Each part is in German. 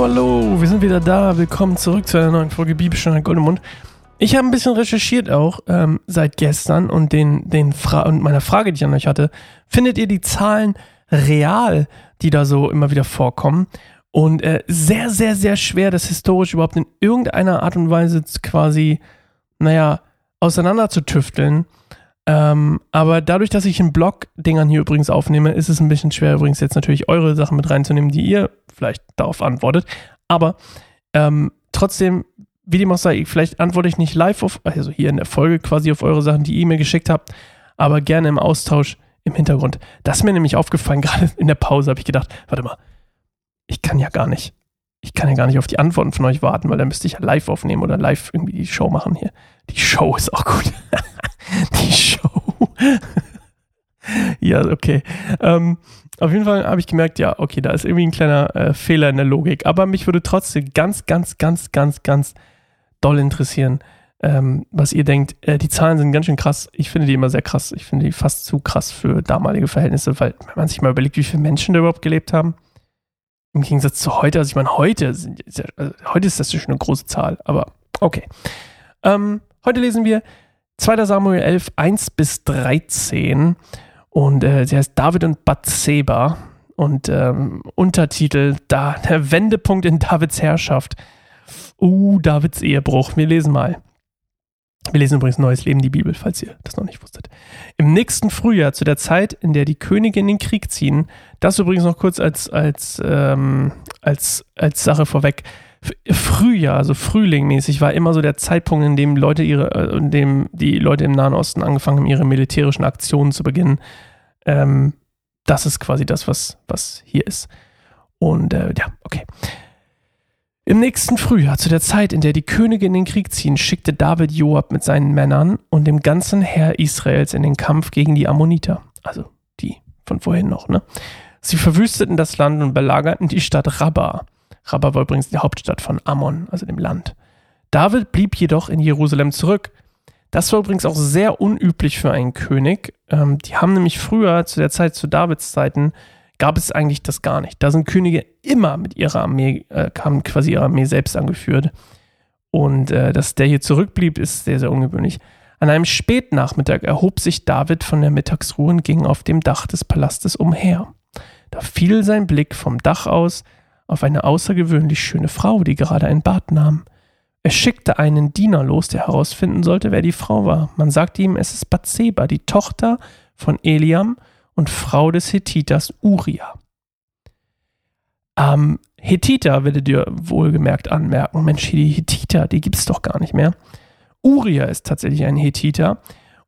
Hallo, hallo, wir sind wieder da. Willkommen zurück zu einer neuen Folge Bibelstunde Goldemund. Ich habe ein bisschen recherchiert auch ähm, seit gestern und, den, den Fra und meiner Frage, die ich an euch hatte. Findet ihr die Zahlen real, die da so immer wieder vorkommen? Und äh, sehr, sehr, sehr schwer, das historisch überhaupt in irgendeiner Art und Weise quasi, naja, auseinanderzutüfteln. Ähm, aber dadurch, dass ich in Blog-Dingern hier übrigens aufnehme, ist es ein bisschen schwer, übrigens jetzt natürlich eure Sachen mit reinzunehmen, die ihr vielleicht darauf antwortet. Aber ähm, trotzdem, wie dem auch sei, vielleicht antworte ich nicht live auf, also hier in der Folge quasi auf eure Sachen, die ihr mir geschickt habt, aber gerne im Austausch im Hintergrund. Das ist mir nämlich aufgefallen, gerade in der Pause habe ich gedacht, warte mal, ich kann ja gar nicht, ich kann ja gar nicht auf die Antworten von euch warten, weil dann müsste ich ja live aufnehmen oder live irgendwie die Show machen hier. Die Show ist auch gut. die Show. ja, okay. Ähm, auf jeden Fall habe ich gemerkt, ja, okay, da ist irgendwie ein kleiner äh, Fehler in der Logik. Aber mich würde trotzdem ganz, ganz, ganz, ganz, ganz doll interessieren, ähm, was ihr denkt. Äh, die Zahlen sind ganz schön krass. Ich finde die immer sehr krass. Ich finde die fast zu krass für damalige Verhältnisse, weil wenn man sich mal überlegt, wie viele Menschen da überhaupt gelebt haben, im Gegensatz zu heute, also ich meine, heute, sind, also heute ist das schon eine große Zahl, aber okay. Ähm, heute lesen wir 2. Samuel 11, 1 bis 13 und äh, sie heißt David und Bathseba und ähm, Untertitel da der Wendepunkt in Davids Herrschaft. Uh, Davids Ehebruch. Wir lesen mal. Wir lesen übrigens Neues Leben, die Bibel, falls ihr das noch nicht wusstet. Im nächsten Frühjahr, zu der Zeit, in der die Könige in den Krieg ziehen, das übrigens noch kurz als, als, ähm, als, als Sache vorweg. Frühjahr, also Frühlingmäßig, war immer so der Zeitpunkt, in dem Leute ihre, äh, in dem die Leute im Nahen Osten angefangen haben, ihre militärischen Aktionen zu beginnen. Ähm, das ist quasi das, was, was hier ist. Und äh, ja, okay. Im nächsten Frühjahr, zu der Zeit, in der die Könige in den Krieg ziehen, schickte David Joab mit seinen Männern und dem ganzen Heer Israels in den Kampf gegen die Ammoniter. Also die von vorhin noch, ne? Sie verwüsteten das Land und belagerten die Stadt Rabbah. Rabbah war übrigens die Hauptstadt von Ammon, also dem Land. David blieb jedoch in Jerusalem zurück. Das war übrigens auch sehr unüblich für einen König. Ähm, die haben nämlich früher, zu der Zeit, zu Davids Zeiten, gab es eigentlich das gar nicht. Da sind Könige immer mit ihrer Armee, äh, haben quasi ihre Armee selbst angeführt. Und äh, dass der hier zurückblieb, ist sehr, sehr ungewöhnlich. An einem Spätnachmittag erhob sich David von der Mittagsruhe und ging auf dem Dach des Palastes umher. Da fiel sein Blick vom Dach aus auf eine außergewöhnlich schöne Frau, die gerade ein Bad nahm. Er schickte einen Diener los, der herausfinden sollte, wer die Frau war. Man sagte ihm, es ist Bathseba, die Tochter von Eliam und Frau des Hethiters Uriah. Ähm, Hethiter werdet ihr wohlgemerkt anmerken. Mensch, die Hethiter, die gibt es doch gar nicht mehr. Uriah ist tatsächlich ein Hethiter.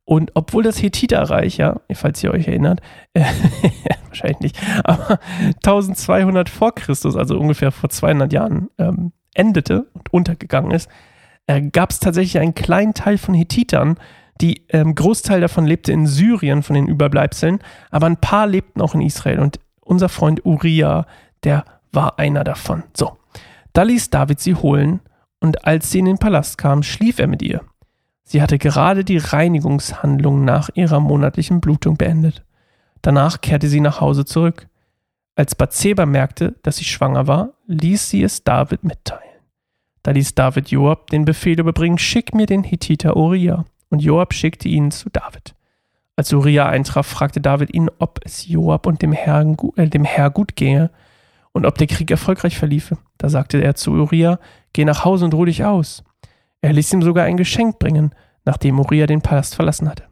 Und obwohl das Hethiterreich, ja, falls ihr euch erinnert, äh, wahrscheinlich nicht, aber 1200 vor Christus, also ungefähr vor 200 Jahren, ähm, endete und untergegangen ist, äh, gab es tatsächlich einen kleinen Teil von Hethitern, die ähm, Großteil davon lebte in Syrien von den Überbleibseln, aber ein paar lebten auch in Israel. Und unser Freund Uriah, der war einer davon. So, da ließ David sie holen, und als sie in den Palast kam, schlief er mit ihr. Sie hatte gerade die Reinigungshandlung nach ihrer monatlichen Blutung beendet. Danach kehrte sie nach Hause zurück. Als Bathseba merkte, dass sie schwanger war, ließ sie es David mitteilen. Da ließ David Joab den Befehl überbringen, schick mir den Hittiter Uriah. Und Joab schickte ihn zu David. Als Uriah eintraf, fragte David ihn, ob es Joab und dem Herrn, äh, dem Herr gut gehe und ob der Krieg erfolgreich verliefe. Da sagte er zu Uriah, geh nach Hause und ruh dich aus. Er ließ ihm sogar ein Geschenk bringen, nachdem Uriah den Palast verlassen hatte.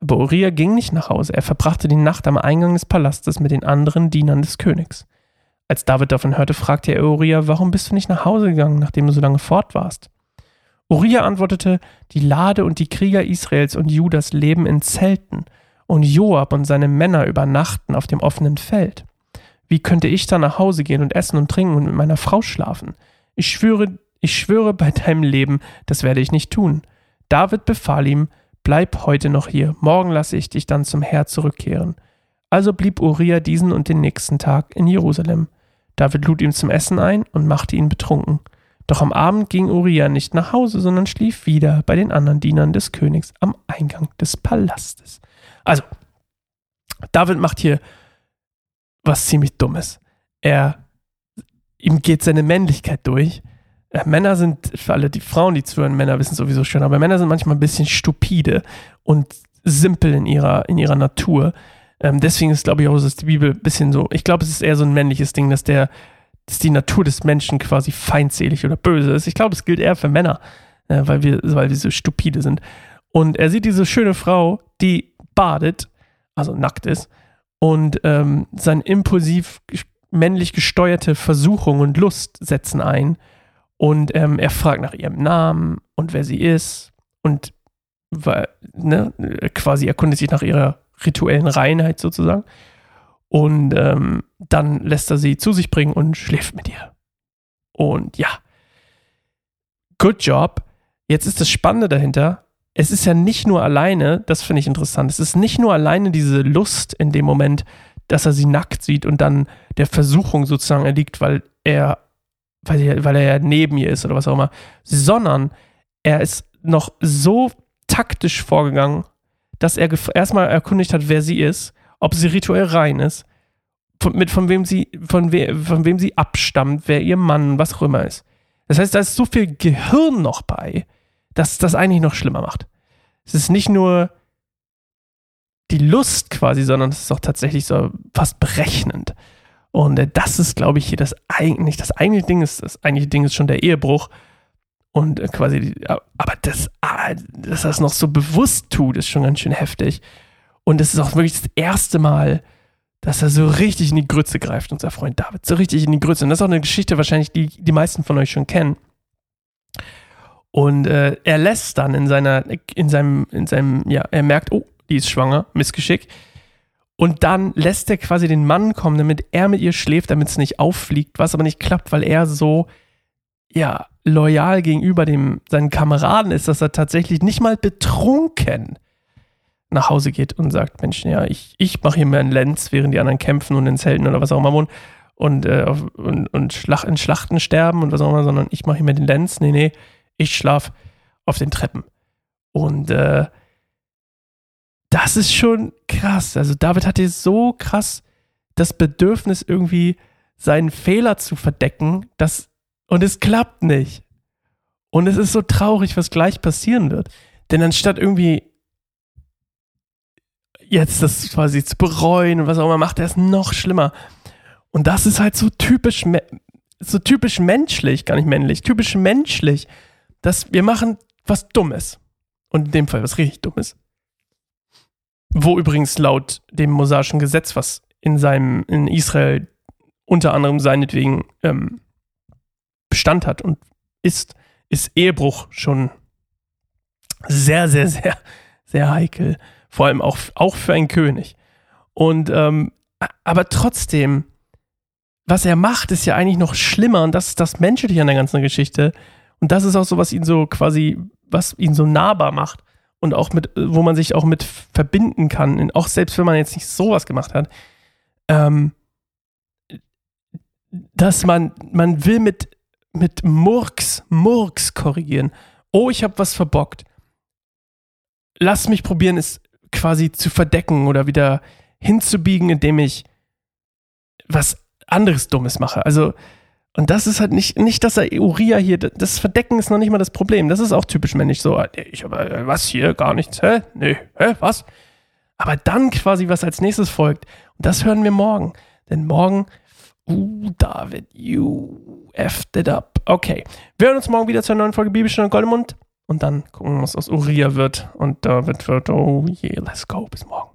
Aber Uriah ging nicht nach Hause, er verbrachte die Nacht am Eingang des Palastes mit den anderen Dienern des Königs. Als David davon hörte, fragte er Uriah, warum bist du nicht nach Hause gegangen, nachdem du so lange fort warst? Uriah antwortete, die Lade und die Krieger Israels und Judas leben in Zelten, und Joab und seine Männer übernachten auf dem offenen Feld. Wie könnte ich da nach Hause gehen und essen und trinken und mit meiner Frau schlafen? Ich schwöre ich schwöre bei deinem Leben, das werde ich nicht tun. David befahl ihm, bleib heute noch hier, morgen lasse ich dich dann zum Herr zurückkehren. Also blieb Uriah diesen und den nächsten Tag in Jerusalem. David lud ihn zum Essen ein und machte ihn betrunken. Doch am Abend ging Uriah nicht nach Hause, sondern schlief wieder bei den anderen Dienern des Königs am Eingang des Palastes. Also, David macht hier was ziemlich Dummes. Er ihm geht seine Männlichkeit durch. Äh, Männer sind, für alle die Frauen, die zuhören, Männer wissen sowieso schon, aber Männer sind manchmal ein bisschen stupide und simpel in ihrer, in ihrer Natur. Ähm, deswegen ist, glaube ich, auch, dass die Bibel ein bisschen so, ich glaube, es ist eher so ein männliches Ding, dass der, dass die Natur des Menschen quasi feindselig oder böse ist. Ich glaube, es gilt eher für Männer, äh, weil, wir, weil wir so stupide sind. Und er sieht diese schöne Frau, die badet, also nackt ist, und ähm, sein impulsiv männlich gesteuerte Versuchung und Lust setzen ein. Und ähm, er fragt nach ihrem Namen und wer sie ist und ne, quasi erkundet sich nach ihrer rituellen Reinheit sozusagen. Und ähm, dann lässt er sie zu sich bringen und schläft mit ihr. Und ja, good job. Jetzt ist das Spannende dahinter. Es ist ja nicht nur alleine, das finde ich interessant, es ist nicht nur alleine diese Lust in dem Moment, dass er sie nackt sieht und dann der Versuchung sozusagen erliegt, weil er, weil er, weil er ja neben ihr ist oder was auch immer, sondern er ist noch so taktisch vorgegangen, dass er erstmal erkundigt hat, wer sie ist, ob sie rituell rein ist, von, mit, von, wem sie, von, we, von wem sie abstammt, wer ihr Mann, was auch immer ist. Das heißt, da ist so viel Gehirn noch bei, dass das eigentlich noch schlimmer macht. Es ist nicht nur die Lust quasi, sondern es ist auch tatsächlich so fast berechnend. Und äh, das ist, glaube ich, hier das eigentlich, das eigentliche Ding ist, das eigentliche Ding ist schon der Ehebruch. Und äh, quasi, aber das, dass er es noch so bewusst tut, ist schon ganz schön heftig. Und es ist auch wirklich das erste Mal, dass er so richtig in die Grütze greift, unser Freund David. So richtig in die Grütze. Und das ist auch eine Geschichte wahrscheinlich, die die meisten von euch schon kennen. Und äh, er lässt dann in seiner, in seinem, in seinem, ja, er merkt, oh, die ist schwanger, Missgeschick. Und dann lässt er quasi den Mann kommen, damit er mit ihr schläft, damit es nicht auffliegt, was aber nicht klappt, weil er so, ja, loyal gegenüber dem, seinen Kameraden ist, dass er tatsächlich nicht mal betrunken nach Hause geht und sagt, Mensch, ja, ich, ich mache hier mal einen Lenz, während die anderen kämpfen und in Zelten oder was auch immer wohnen und, äh, und, und Schlacht, in Schlachten sterben und was auch immer, sondern ich mache hier mal den Lenz. Nee, nee, ich schlaf auf den Treppen. Und äh, das ist schon krass. Also David hatte so krass das Bedürfnis, irgendwie seinen Fehler zu verdecken, dass, und es klappt nicht. Und es ist so traurig, was gleich passieren wird. Denn anstatt irgendwie jetzt das quasi zu bereuen und was auch immer, macht er es noch schlimmer. Und das ist halt so typisch, so typisch menschlich, gar nicht männlich, typisch menschlich, dass wir machen was Dummes. Und in dem Fall was richtig Dummes. Wo übrigens laut dem mosaischen Gesetz, was in seinem, in Israel unter anderem seinetwegen ähm, Bestand hat und ist, ist Ehebruch schon sehr, sehr, sehr, sehr heikel. Vor allem auch, auch für einen König. Und, ähm, aber trotzdem, was er macht, ist ja eigentlich noch schlimmer und das ist das Menschliche an der ganzen Geschichte. Und das ist auch so, was ihn so quasi, was ihn so nahbar macht und auch mit, wo man sich auch mit verbinden kann, auch selbst wenn man jetzt nicht sowas gemacht hat, ähm, dass man, man will mit, mit Murks, Murks korrigieren. Oh, ich habe was verbockt. Lass mich probieren, es quasi zu verdecken oder wieder hinzubiegen, indem ich was anderes Dummes mache. Also, und das ist halt nicht, nicht, dass er Uriah hier, das Verdecken ist noch nicht mal das Problem. Das ist auch typisch männlich so. Ich habe äh, was hier, gar nichts, hä? Nee, hä, was? Aber dann quasi, was als nächstes folgt, und das hören wir morgen. Denn morgen, uh, David, you effed it up. Okay. Wir hören uns morgen wieder zur neuen Folge Bibelstunde Goldemund und dann gucken, was aus Uriah wird. Und David wird, oh yeah, let's go. Bis morgen.